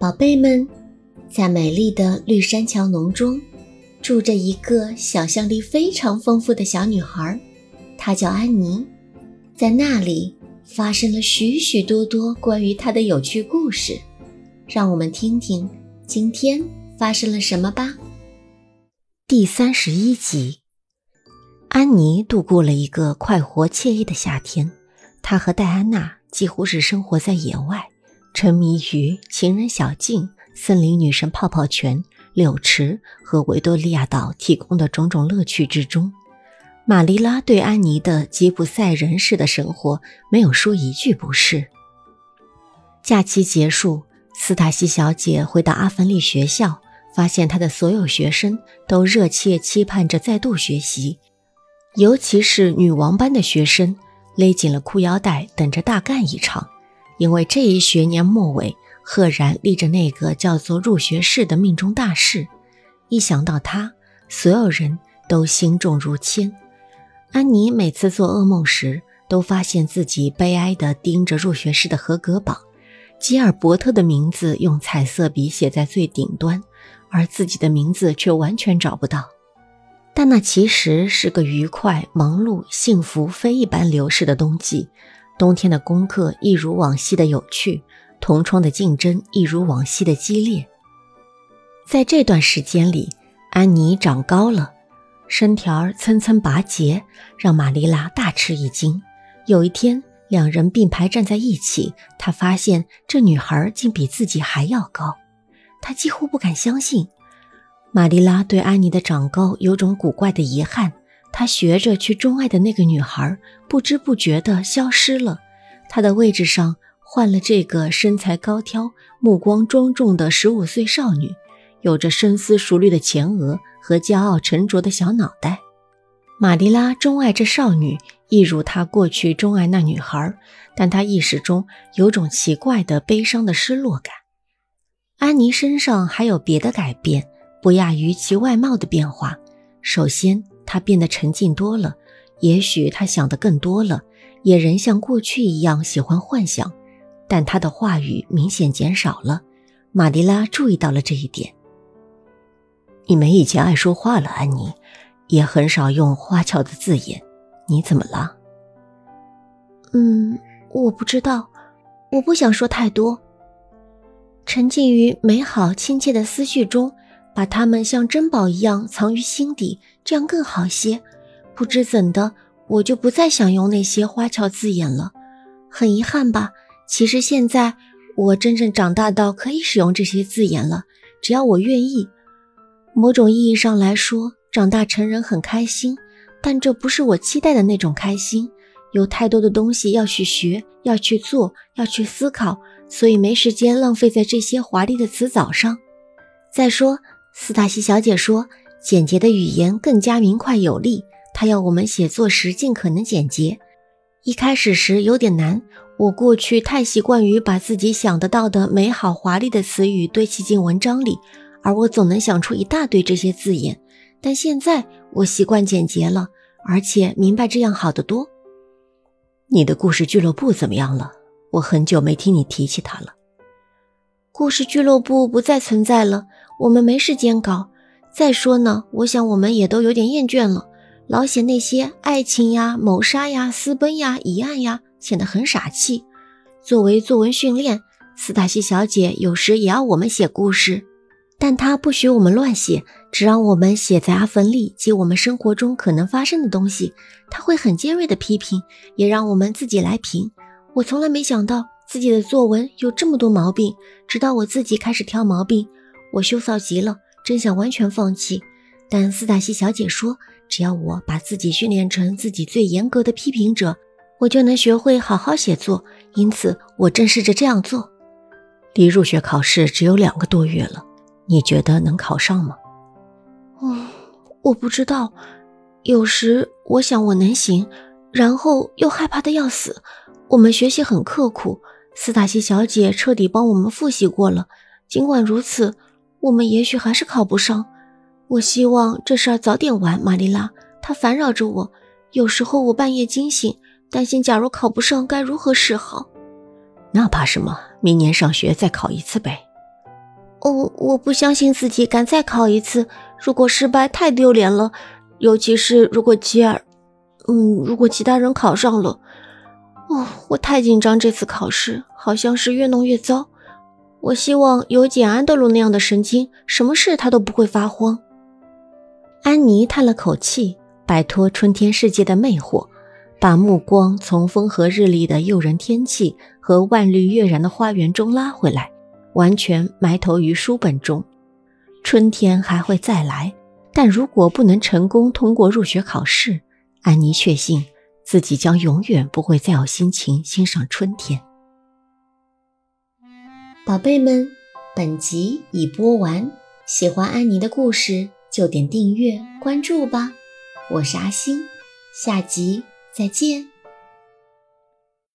宝贝们，在美丽的绿山桥农中，住着一个想象力非常丰富的小女孩，她叫安妮。在那里发生了许许多多关于她的有趣故事，让我们听听今天发生了什么吧。第三十一集，安妮度过了一个快活惬意的夏天。她和戴安娜几乎是生活在野外。沉迷于情人小径、森林女神泡泡泉、柳池和维多利亚岛提供的种种乐趣之中，玛丽拉对安妮的吉普赛人式的生活没有说一句不是。假期结束，斯塔西小姐回到阿凡利学校，发现她的所有学生都热切期盼着再度学习，尤其是女王班的学生，勒紧了裤腰带，等着大干一场。因为这一学年末尾，赫然立着那个叫做入学试的命中大事。一想到他，所有人都心重如铅。安妮每次做噩梦时，都发现自己悲哀地盯着入学试的合格榜，吉尔伯特的名字用彩色笔写在最顶端，而自己的名字却完全找不到。但那其实是个愉快、忙碌、幸福、非一般流逝的冬季。冬天的功课一如往昔的有趣，同窗的竞争一如往昔的激烈。在这段时间里，安妮长高了，身条层层拔节，让玛丽拉大吃一惊。有一天，两人并排站在一起，她发现这女孩竟比自己还要高，她几乎不敢相信。玛丽拉对安妮的长高有种古怪的遗憾。他学着去钟爱的那个女孩，不知不觉地消失了。他的位置上换了这个身材高挑、目光庄重的十五岁少女，有着深思熟虑的前额和骄傲沉着的小脑袋。玛丽拉钟爱这少女，一如她过去钟爱那女孩，但她意识中有种奇怪的悲伤的失落感。安妮身上还有别的改变，不亚于其外貌的变化。首先，他变得沉静多了，也许他想的更多了，也仍像过去一样喜欢幻想，但他的话语明显减少了。玛迪拉注意到了这一点。你没以前爱说话了，安妮，也很少用花俏的字眼。你怎么了？嗯，我不知道，我不想说太多。沉浸于美好亲切的思绪中。把它们像珍宝一样藏于心底，这样更好些。不知怎的，我就不再想用那些花俏字眼了。很遗憾吧？其实现在我真正长大到可以使用这些字眼了，只要我愿意。某种意义上来说，长大成人很开心，但这不是我期待的那种开心。有太多的东西要去学，要去做，要去思考，所以没时间浪费在这些华丽的词藻上。再说。斯塔西小姐说：“简洁的语言更加明快有力。他要我们写作时尽可能简洁。一开始时有点难，我过去太习惯于把自己想得到的美好华丽的词语堆砌进文章里，而我总能想出一大堆这些字眼。但现在我习惯简洁了，而且明白这样好得多。你的故事俱乐部怎么样了？我很久没听你提起它了。故事俱乐部不再存在了。”我们没时间搞。再说呢，我想我们也都有点厌倦了，老写那些爱情呀、谋杀呀、私奔呀、疑案呀，显得很傻气。作为作文训练，斯塔西小姐有时也要我们写故事，但她不许我们乱写，只让我们写在阿芬利及我们生活中可能发生的东西。她会很尖锐的批评，也让我们自己来评。我从来没想到自己的作文有这么多毛病，直到我自己开始挑毛病。我羞臊极了，真想完全放弃。但斯塔西小姐说，只要我把自己训练成自己最严格的批评者，我就能学会好好写作。因此，我正试着这样做。离入学考试只有两个多月了，你觉得能考上吗？嗯，我不知道。有时我想我能行，然后又害怕的要死。我们学习很刻苦，斯塔西小姐彻底帮我们复习过了。尽管如此。我们也许还是考不上。我希望这事儿早点完。玛丽拉，她烦扰着我。有时候我半夜惊醒，担心假如考不上该如何是好。那怕什么？明年上学再考一次呗。哦，我不相信自己敢再考一次。如果失败，太丢脸了。尤其是如果吉尔，嗯，如果其他人考上了，哦，我太紧张。这次考试好像是越弄越糟。我希望有简·安德鲁那样的神经，什么事他都不会发慌。安妮叹了口气，摆脱春天世界的魅惑，把目光从风和日丽的诱人天气和万绿跃然的花园中拉回来，完全埋头于书本中。春天还会再来，但如果不能成功通过入学考试，安妮确信自己将永远不会再有心情欣赏春天。宝贝们，本集已播完，喜欢安妮的故事就点订阅关注吧，我是阿星，下集再见。